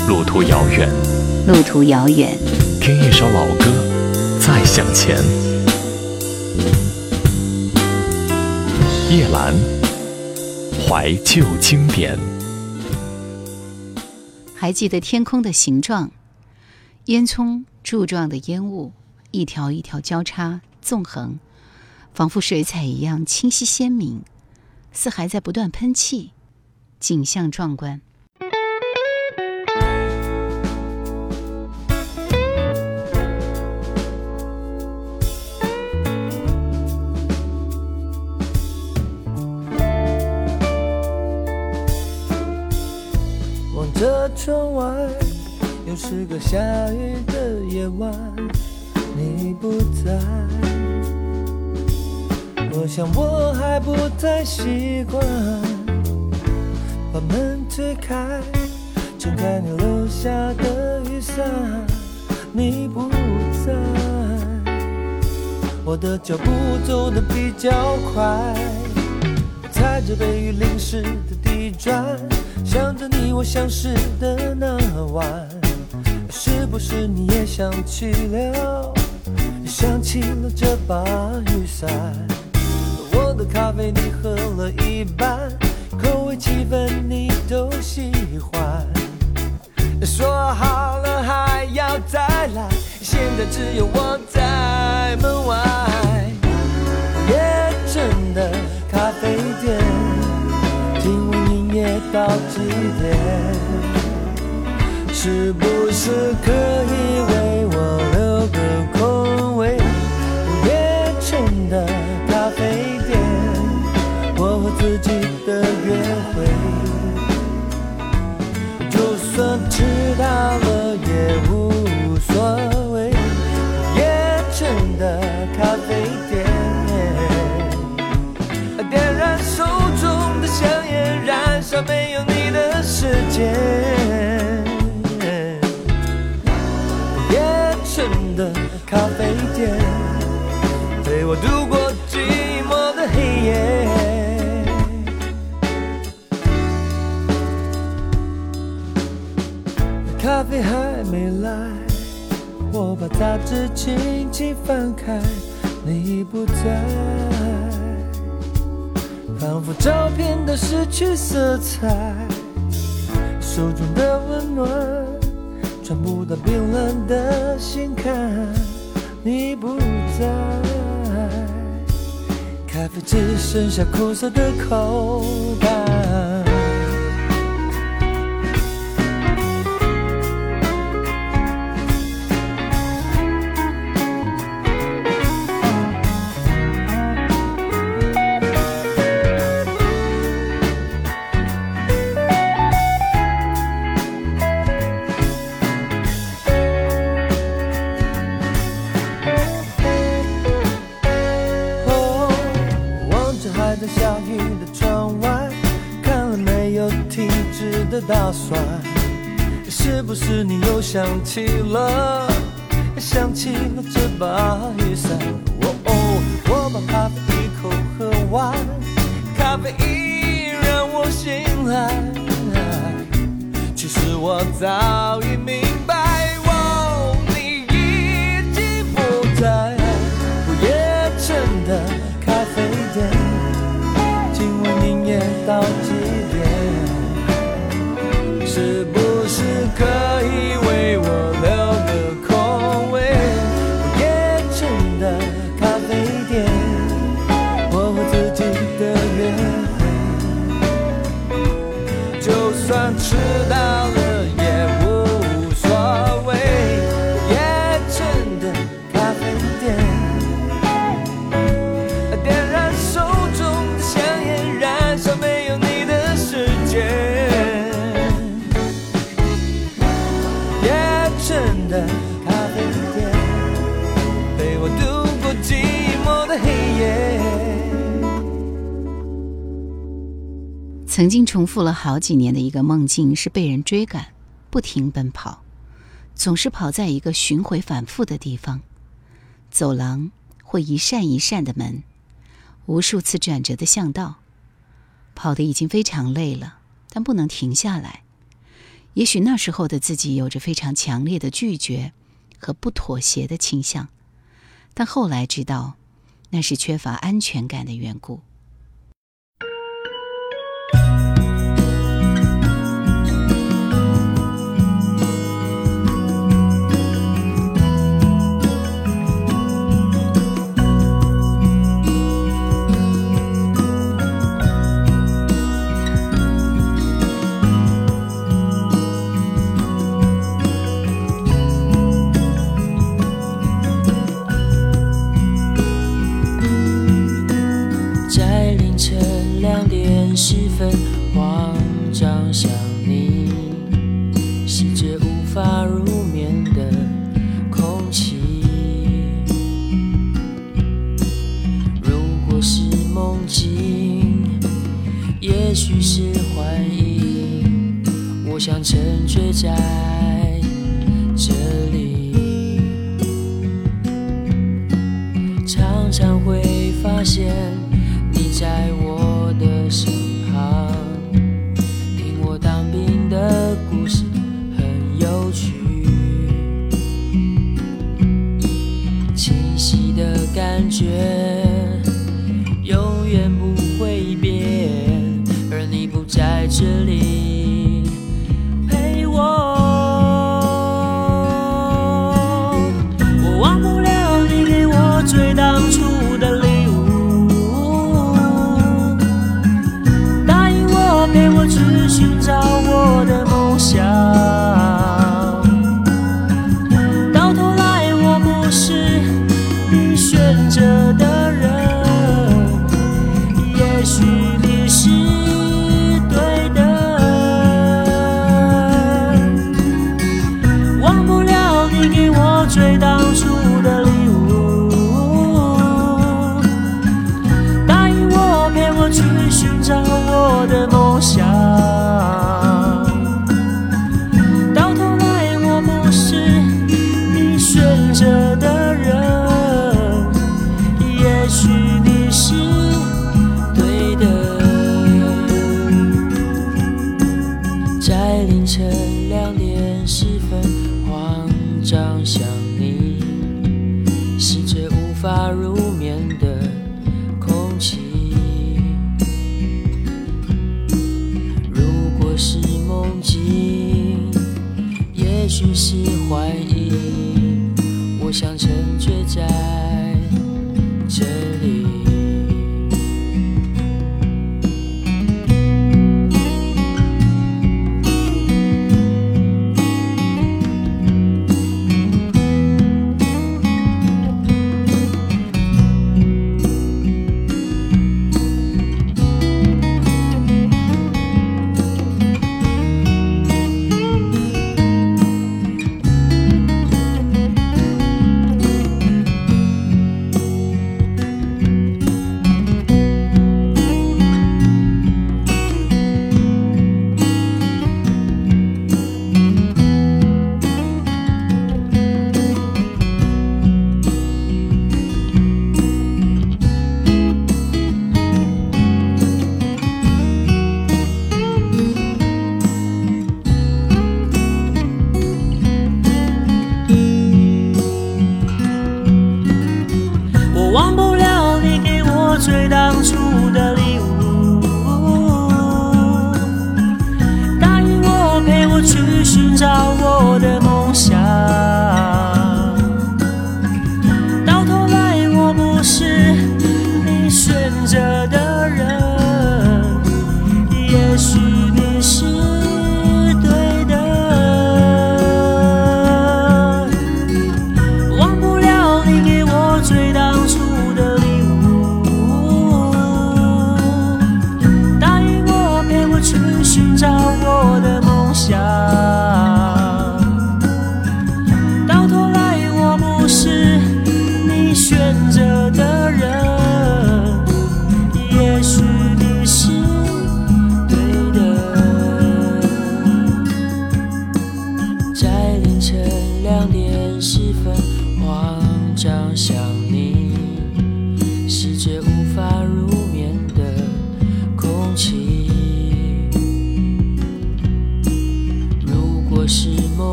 路途遥远，路途遥远，听一首老歌，再向前。叶兰，怀旧经典。还记得天空的形状？烟囱柱状的烟雾，一条一条交叉纵横，仿佛水彩一样清晰鲜明，似还在不断喷气，景象壮观。窗外又是个下雨的夜晚，你不在，我想我还不太习惯。把门推开，撑开你留下的雨伞，你不在，我的脚步走得比较快，踩着被雨淋湿的地砖。想着你，我相识的那晚，是不是你也想起了？想起了这把雨伞。我的咖啡你喝了一半，口味气氛你都喜欢。说好了还要再来，现在只有我在门外。夜深的咖啡店。到几点？是不是可以为我留个空位？夜城的咖啡店，我和自己的约会。就算迟到了杂志轻轻翻开，你不在，仿佛照片都失去色彩。手中的温暖传不到冰冷的心坎，你不在，咖啡只剩下苦涩的口感。打算是不是你又想起了，想起了这把雨伞？我哦，我把咖啡一口喝完，咖啡因让我醒来。其实我早已曾经重复了好几年的一个梦境是被人追赶，不停奔跑，总是跑在一个巡回反复的地方，走廊或一扇一扇的门，无数次转折的巷道，跑得已经非常累了，但不能停下来，也许那时候的自己有着非常强烈的拒绝和不妥协的倾向，但后来知道，那是缺乏安全感的缘故。是幻影，我想沉醉在这里，常常会发现你在我的身旁。这里。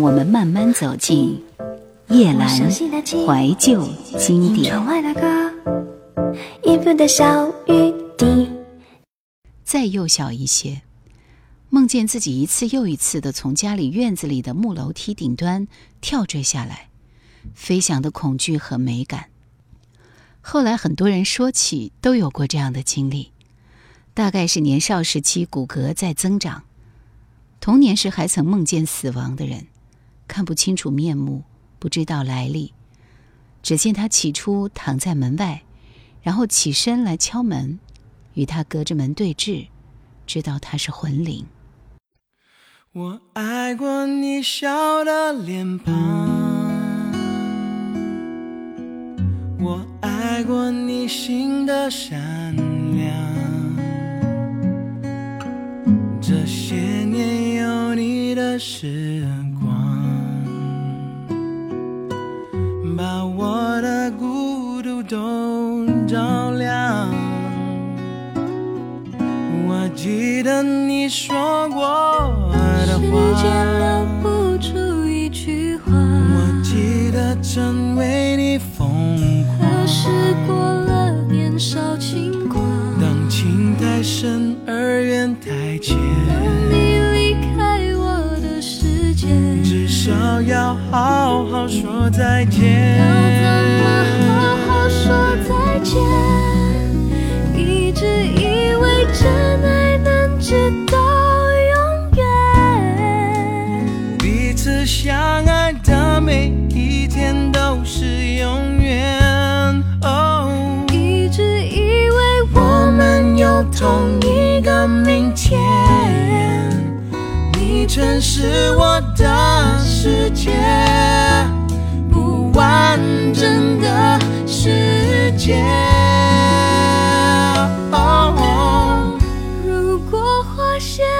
让我们慢慢走进夜阑怀旧经典。再幼小一些，梦见自己一次又一次的从家里院子里的木楼梯顶端跳坠下来，飞翔的恐惧和美感。后来很多人说起都有过这样的经历，大概是年少时期骨骼在增长。童年时还曾梦见死亡的人，看不清楚面目，不知道来历，只见他起初躺在门外，然后起身来敲门，与他隔着门对峙，知道他是魂灵。我爱过你笑的脸庞，我爱过你心的善良。这些年有你的时你说过的话，时间留不住一句话。我记得曾为你疯狂。可是过了年少轻狂，当情太深而缘太浅，你离开我的世界，至少要好好说再见。要怎么好好说再见？一直以为真爱能直到永远。彼此相爱的每一天都是永远。哦，一直以为我我们有同一个明天，你曾是我的世界，不完整的世界。果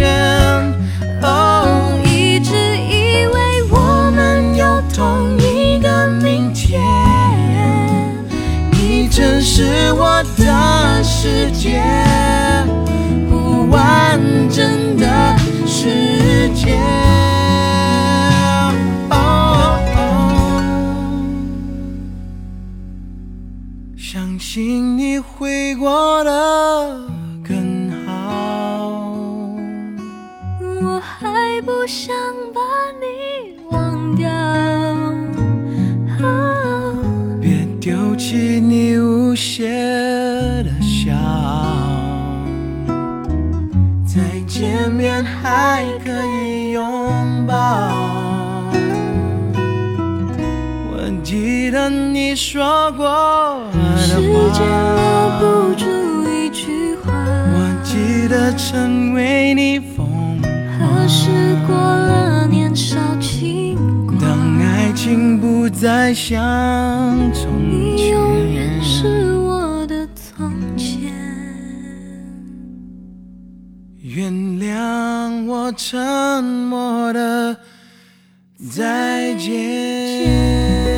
是我的世界，不完整的世界。哦相信你会过的你说过时的间留话，不住一句话。我记得曾为你疯可是过了年少轻狂，当爱情不再像从前你永远。是我的从前。原谅我沉默的再见。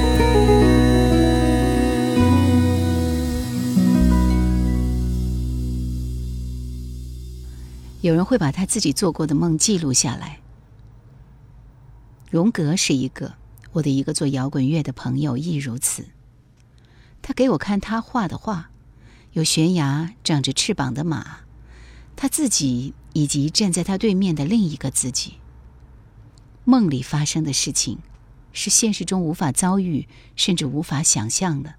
有人会把他自己做过的梦记录下来。荣格是一个，我的一个做摇滚乐的朋友亦如此。他给我看他画的画，有悬崖、长着翅膀的马，他自己以及站在他对面的另一个自己。梦里发生的事情，是现实中无法遭遇，甚至无法想象的。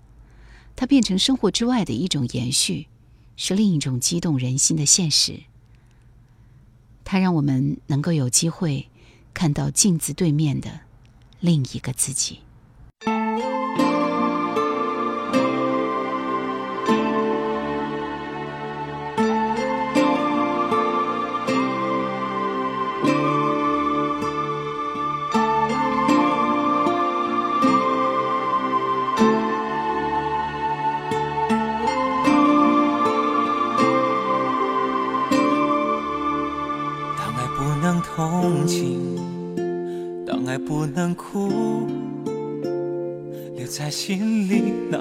它变成生活之外的一种延续，是另一种激动人心的现实。它让我们能够有机会看到镜子对面的另一个自己。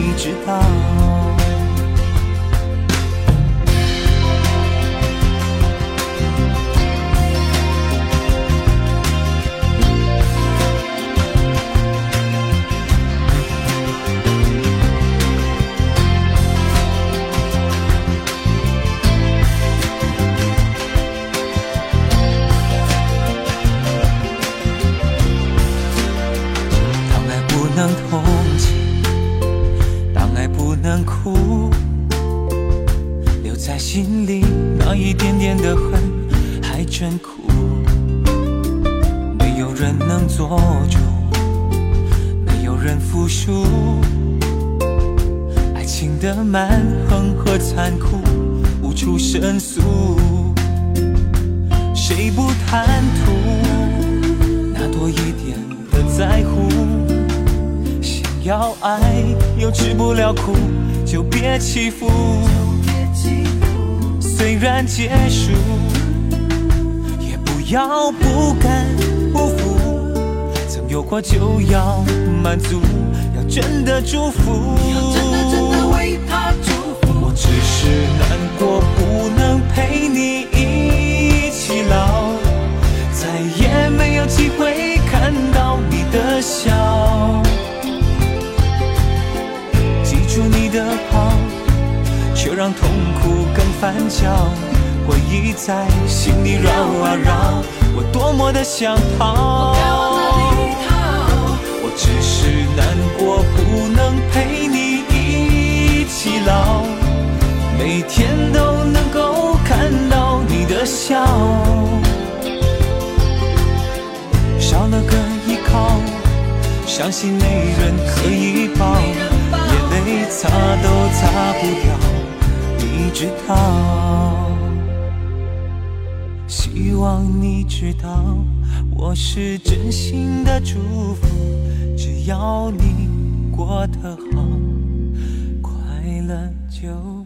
你知道。的蛮横和残酷无处申诉，谁不贪图？那多一点的在乎。想要爱又吃不了苦，就别欺负。虽然结束，也不要不甘不服。曾有过就要满足，要真的祝福。我，不能陪你一起老。再也没有机会看到你的笑，记住你的好，却让痛苦更翻搅，回忆在心里绕啊绕，我多么的想逃。每天都能够看到你的笑。少了个依靠，相信没人可以抱，眼泪擦都擦不掉，你知道。希望你知道，我是真心的祝福，只要你过得好，快乐就好。